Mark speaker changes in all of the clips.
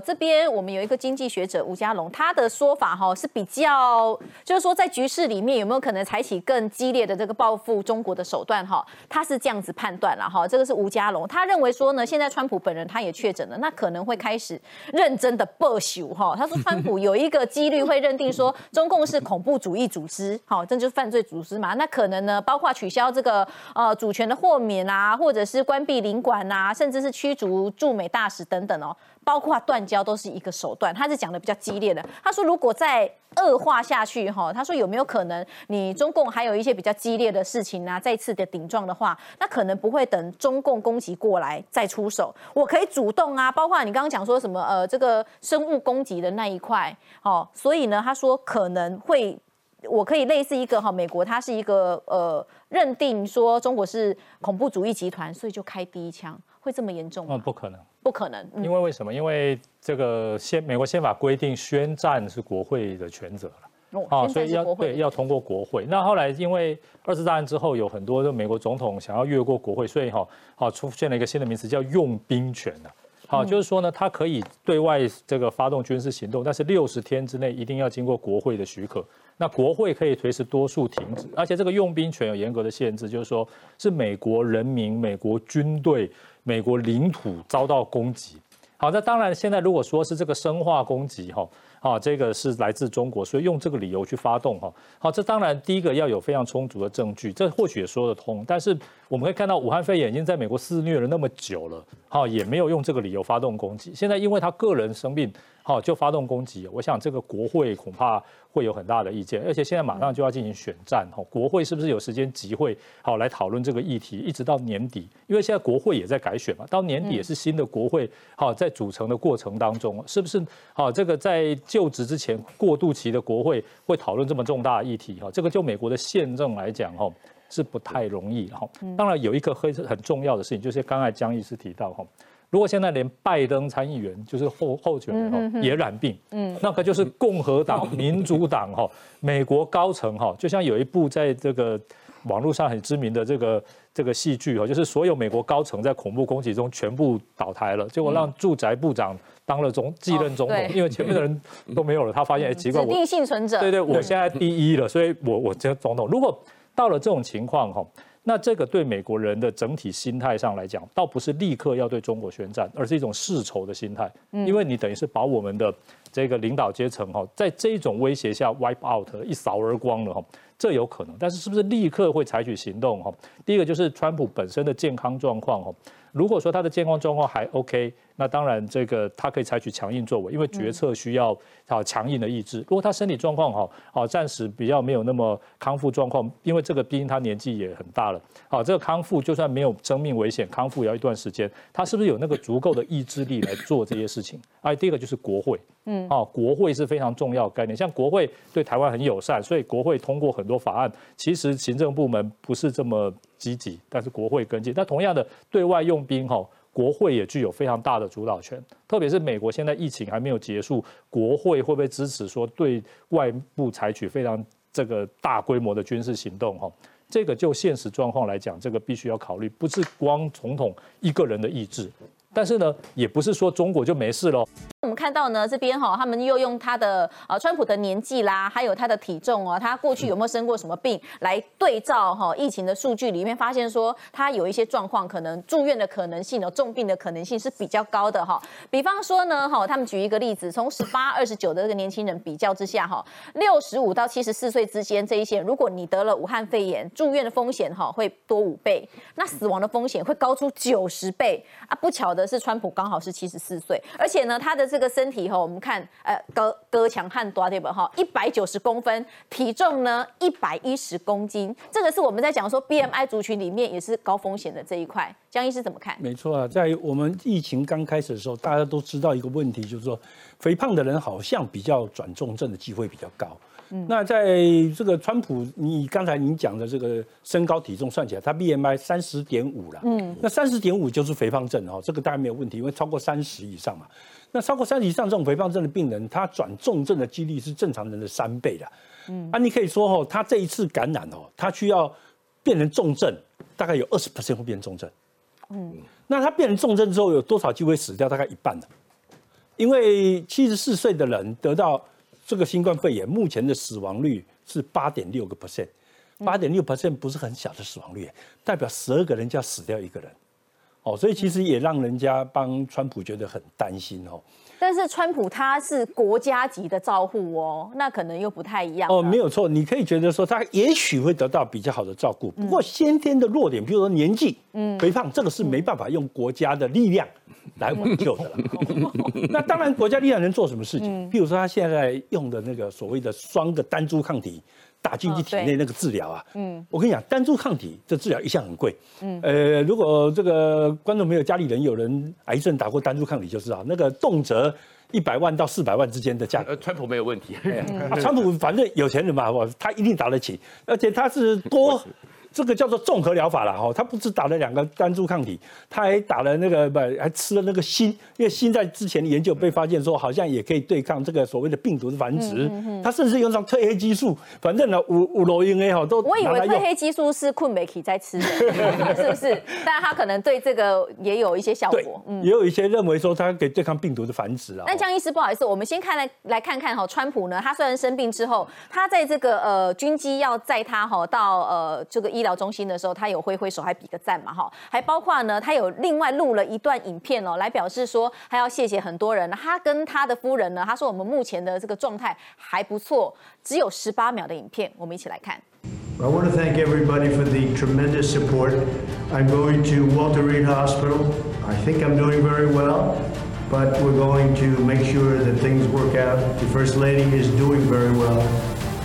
Speaker 1: 这边我们有一个经济学者吴家龙，他的说法哈是比较，就是说在局势里面有没有可能采取更激烈的这个报复中国的手段哈？他是这样子判断了哈。这个是吴家龙，他认为说呢，现在川普本人他也确诊了，那可能会开始认真的报仇哈。他说川普有一个几率会认定说中共是恐怖主义组织，好，这就是犯罪组织嘛。那可能呢，包括取消这个呃主权的豁免啊，或者是关闭领馆啊，甚至是驱逐驻美大使等等哦。包括断交都是一个手段，他是讲的比较激烈的。他说，如果再恶化下去，哈，他说有没有可能你中共还有一些比较激烈的事情啊，再次的顶撞的话，那可能不会等中共攻击过来再出手，我可以主动啊。包括你刚刚讲说什么，呃，这个生物攻击的那一块，哦，所以呢，他说可能会，我可以类似一个哈，美国它是一个呃，认定说中国是恐怖主义集团，所以就开第一枪，会这么严重吗？
Speaker 2: 嗯，不可能。
Speaker 1: 不可能，
Speaker 2: 因为为什么？因为这个宪美国宪法规定宣战是国会的权责了，
Speaker 1: 啊，所以要
Speaker 2: 对要通过国会。那后来因为二次大战之后，有很多的美国总统想要越过国会，所以哈，好出现了一个新的名词叫用兵权的，好，就是说呢，他可以对外这个发动军事行动，但是六十天之内一定要经过国会的许可。那国会可以随时多数停止，而且这个用兵权有严格的限制，就是说是美国人民、美国军队。美国领土遭到攻击，好，那当然现在如果说是这个生化攻击，哈，啊，这个是来自中国，所以用这个理由去发动，哈，好，这当然第一个要有非常充足的证据，这或许也说得通，但是我们可以看到武汉肺炎已经在美国肆虐了那么久了，哈，也没有用这个理由发动攻击，现在因为他个人生病。好，就发动攻击，我想这个国会恐怕会有很大的意见，而且现在马上就要进行选战，哈，国会是不是有时间集会，好来讨论这个议题，一直到年底，因为现在国会也在改选嘛，到年底也是新的国会，好在组成的过程当中，是不是好这个在就职之前过渡期的国会会讨论这么重大的议题，哈，这个就美国的宪政来讲，哈是不太容易，哈，当然有一个很很重要的事情，就是刚才江医师提到，哈。如果现在连拜登参议员就是候候选人哈也染病，嗯，那个就是共和党、民主党哈，美国高层哈，就像有一部在这个网络上很知名的这个这个戏剧哈，就是所有美国高层在恐怖攻击中全部倒台了，结果让住宅部长当了总继任总统，因为前面的人都没有了，他发现哎奇怪，
Speaker 1: 指定幸存者，
Speaker 2: 对对，我现在第一了，所以我我这总统，如果到了这种情况哈。那这个对美国人的整体心态上来讲，倒不是立刻要对中国宣战，而是一种世仇的心态。嗯，因为你等于是把我们的这个领导阶层哈，在这种威胁下 wipe out 一扫而光了哈，这有可能。但是是不是立刻会采取行动哈？第一个就是川普本身的健康状况哈，如果说他的健康状况还 OK。那当然，这个他可以采取强硬作为，因为决策需要啊强硬的意志。如果他身体状况好，好暂时比较没有那么康复状况，因为这个毕竟他年纪也很大了。好，这个康复就算没有生命危险，康复也要一段时间。他是不是有那个足够的意志力来做这些事情？哎，第一个就是国会，嗯，啊，国会是非常重要概念。像国会对台湾很友善，所以国会通过很多法案。其实行政部门不是这么积极，但是国会跟进。那同样的，对外用兵哈。国会也具有非常大的主导权，特别是美国现在疫情还没有结束，国会会不会支持说对外部采取非常这个大规模的军事行动？哈，这个就现实状况来讲，这个必须要考虑，不是光总统一个人的意志。但是呢，也不是说中国就没事喽。
Speaker 1: 我们看到呢，这边哈，他们又用他的呃，川普的年纪啦，还有他的体重哦，他过去有没有生过什么病，来对照哈疫情的数据里面，发现说他有一些状况，可能住院的可能性哦，重病的可能性是比较高的哈。比方说呢，哈，他们举一个例子，从十八、二十九的这个年轻人比较之下哈，六十五到七十四岁之间这一些，如果你得了武汉肺炎，住院的风险哈会多五倍，那死亡的风险会高出九十倍啊！不巧的是，川普刚好是七十四岁，而且呢，他的这个身体哈，我们看，呃，隔隔墙汉多对吧？哈，一百九十公分，体重呢一百一十公斤，这个是我们在讲说 BMI 族群里面也是高风险的这一块。江医师怎么看？
Speaker 3: 没错啊，在我们疫情刚开始的时候，大家都知道一个问题，就是说肥胖的人好像比较转重症的机会比较高。那在这个川普，你刚才您讲的这个身高体重算起来，他 BMI 三十点五了。嗯，那三十点五就是肥胖症哦，这个当然没有问题，因为超过三十以上嘛。那超过三十以上这种肥胖症的病人，他转重症的几率是正常人的三倍的。嗯，啊，你可以说哦，他这一次感染哦，他需要变成重症，大概有二十 percent 会变重症。嗯，那他变成重症之后，有多少机会死掉？大概一半的。因为七十四岁的人得到这个新冠肺炎，目前的死亡率是八点六个 percent，八点六 percent 不是很小的死亡率，代表十二个人就要死掉一个人。哦，所以其实也让人家帮川普觉得很担心哦。
Speaker 1: 但是川普他是国家级的照护哦，那可能又不太一样
Speaker 3: 哦。没有错，你可以觉得说他也许会得到比较好的照顾，不过先天的弱点，比如说年纪、嗯，肥胖，这个是没办法用国家的力量来挽救的了。那当然，国家力量能做什么事情？比如说他现在用的那个所谓的双个单株抗体。打进去体内那个治疗啊，嗯，我跟你讲，单株抗体这治疗一向很贵，嗯，呃，如果这个观众朋友家里人有人癌症打过单株抗体就知道，那个动辄一百万到四百万之间的价格。
Speaker 4: 川普没有问题，
Speaker 3: 川普反正有钱人嘛，我他一定打得起，而且他是多。这个叫做综合疗法了哈，他不止打了两个单株抗体，他还打了那个不还吃了那个锌，因为锌在之前的研究被发现说好像也可以对抗这个所谓的病毒的繁殖，嗯他甚至用上褪黑激素，反正呢五五楼因 A 哈都。
Speaker 1: 我以为褪黑激素是困美体在吃的，是不是？但他可能对这个也有一些效果，
Speaker 3: 嗯，也有一些认为说它可以对抗病毒的繁殖啊。
Speaker 1: 那江医师不好意思，我们先看来来看看哈，川普呢，他虽然生病之后，他在这个呃军机要载他哈到呃这个医疗中心的时候。他有挥挥手，还比个赞嘛，哈，还包括呢，他有另外录了一段影片哦，来表示说他要谢谢很多人。他跟他的夫人呢，他说我们目前的这个状态还不错，只有十八秒的影片，我们一起来看。
Speaker 5: I want to thank everybody for the tremendous support. I'm going to Walter Reed Hospital. I think I'm doing very well, but we're going to make sure that things work out. The First Lady is doing very well.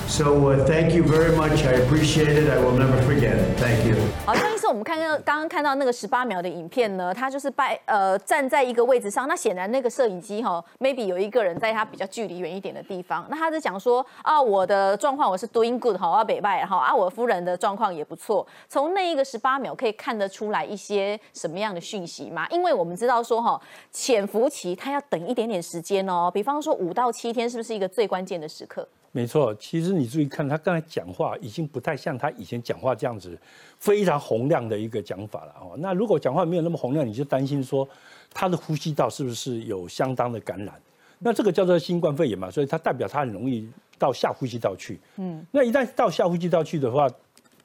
Speaker 5: So thank you very much. I appreciate it. I will never forget. Thank you.
Speaker 1: 好，上一次我们看到刚刚看到那个十八秒的影片呢，他就是拜呃站在一个位置上，那显然那个摄影机哈，maybe 有一个人在他比较距离远一点的地方，那他是讲说啊，我的状况我是 doing good 哈，我北拜哈啊，我夫人的状况也不错。从那一个十八秒可以看得出来一些什么样的讯息吗？因为我们知道说哈，潜伏期它要等一点点时间哦，比方说五到七天，是不是一个最关键的时刻？
Speaker 3: 没错，其实你注意看，他刚才讲话已经不太像他以前讲话这样子非常洪亮的一个讲法了哦。那如果讲话没有那么洪亮，你就担心说他的呼吸道是不是有相当的感染？那这个叫做新冠肺炎嘛，所以它代表它很容易到下呼吸道去。嗯，那一旦到下呼吸道去的话。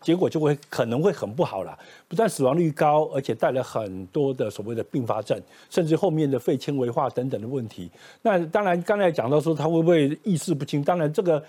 Speaker 3: 结果就会可能会很不好了，不但死亡率高，而且带来很多的所谓的并发症，甚至后面的肺纤维化等等的问题。那当然，刚才讲到说他会不会意识不清？当然，这个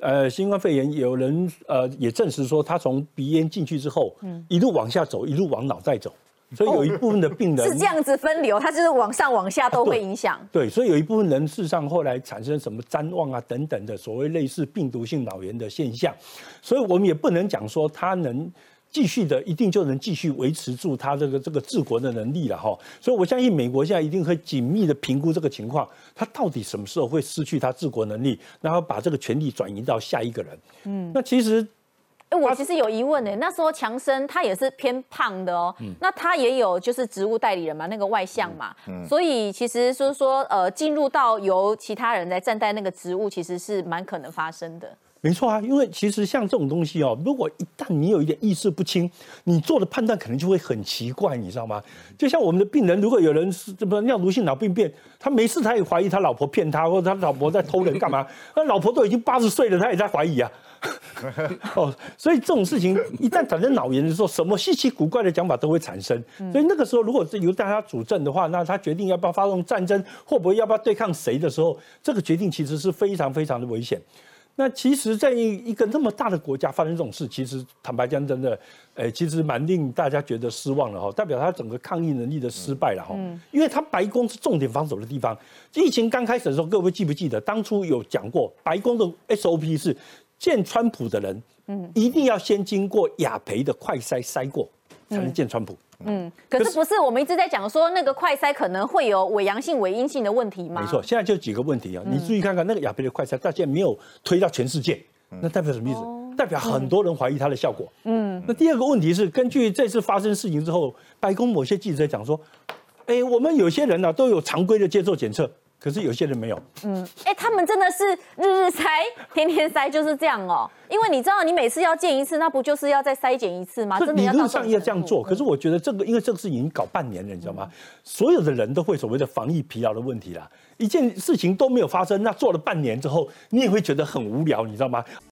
Speaker 3: 呃新冠肺炎有人呃也证实说，他从鼻咽进去之后，嗯一路往下走，一路往脑袋走。所以有一部分的病人
Speaker 1: 是这样子分流，它就是往上往下都会影响。
Speaker 3: 对，所以有一部分人事实上后来产生什么谵妄啊等等的所谓类似病毒性脑炎的现象，所以我们也不能讲说他能继续的一定就能继续维持住他这个这个治国的能力了哈。所以我相信美国现在一定会紧密的评估这个情况，他到底什么时候会失去他治国能力，然后把这个权力转移到下一个人。嗯，那其实。
Speaker 1: 哎，我其实有疑问呢。那时候强生他也是偏胖的哦，那他也有就是职务代理人嘛，那个外向嘛，所以其实就是说，呃，进入到由其他人来站在那个职务，其实是蛮可能发生的。
Speaker 3: 没错啊，因为其实像这种东西哦，如果一旦你有一点意识不清，你做的判断可能就会很奇怪，你知道吗？就像我们的病人，如果有人是这么尿毒性脑病变，他没事他也怀疑他老婆骗他，或者他老婆在偷人干嘛？那老婆都已经八十岁了，他也在怀疑啊。哦，所以这种事情一旦产生脑炎的时候，什么稀奇古怪的讲法都会产生。所以那个时候，如果是由大家主政的话，那他决定要不要发动战争，会不会要不要对抗谁的时候，这个决定其实是非常非常的危险。那其实，在一个那么大的国家发生这种事，其实坦白讲，真的，诶，其实蛮令大家觉得失望了哈，代表他整个抗疫能力的失败了哈。嗯。因为他白宫是重点防守的地方，疫情刚开始的时候，各位记不记得当初有讲过，白宫的 SOP 是。见川普的人，嗯，一定要先经过雅培的快筛筛过，才能见川普。
Speaker 1: 嗯，可是不是我们一直在讲说那个快筛可能会有伪阳性、伪阴性的问题吗？
Speaker 3: 没错，现在就几个问题啊，你注意看看那个雅培的快筛，到现在没有推到全世界，那代表什么意思？代表很多人怀疑它的效果。嗯，那第二个问题是，根据这次发生事情之后，白宫某些记者讲说，哎，我们有些人呢都有常规的接受检测。可是有些人没有。
Speaker 1: 嗯哎，他们真的是日日塞，天天塞，就是这样哦。因为你知道，你每次要见一次，那不就是要再筛检一次吗？
Speaker 3: 这
Speaker 1: 真的要到
Speaker 3: 理论上要这样做，可是我觉得这个，因为这个事情已经搞半年了，你知道吗？所有的人都会所谓的防疫疲劳的问题啦。一件事情都没有发生，那做了半年之后，你也会觉得很无聊，你知道吗？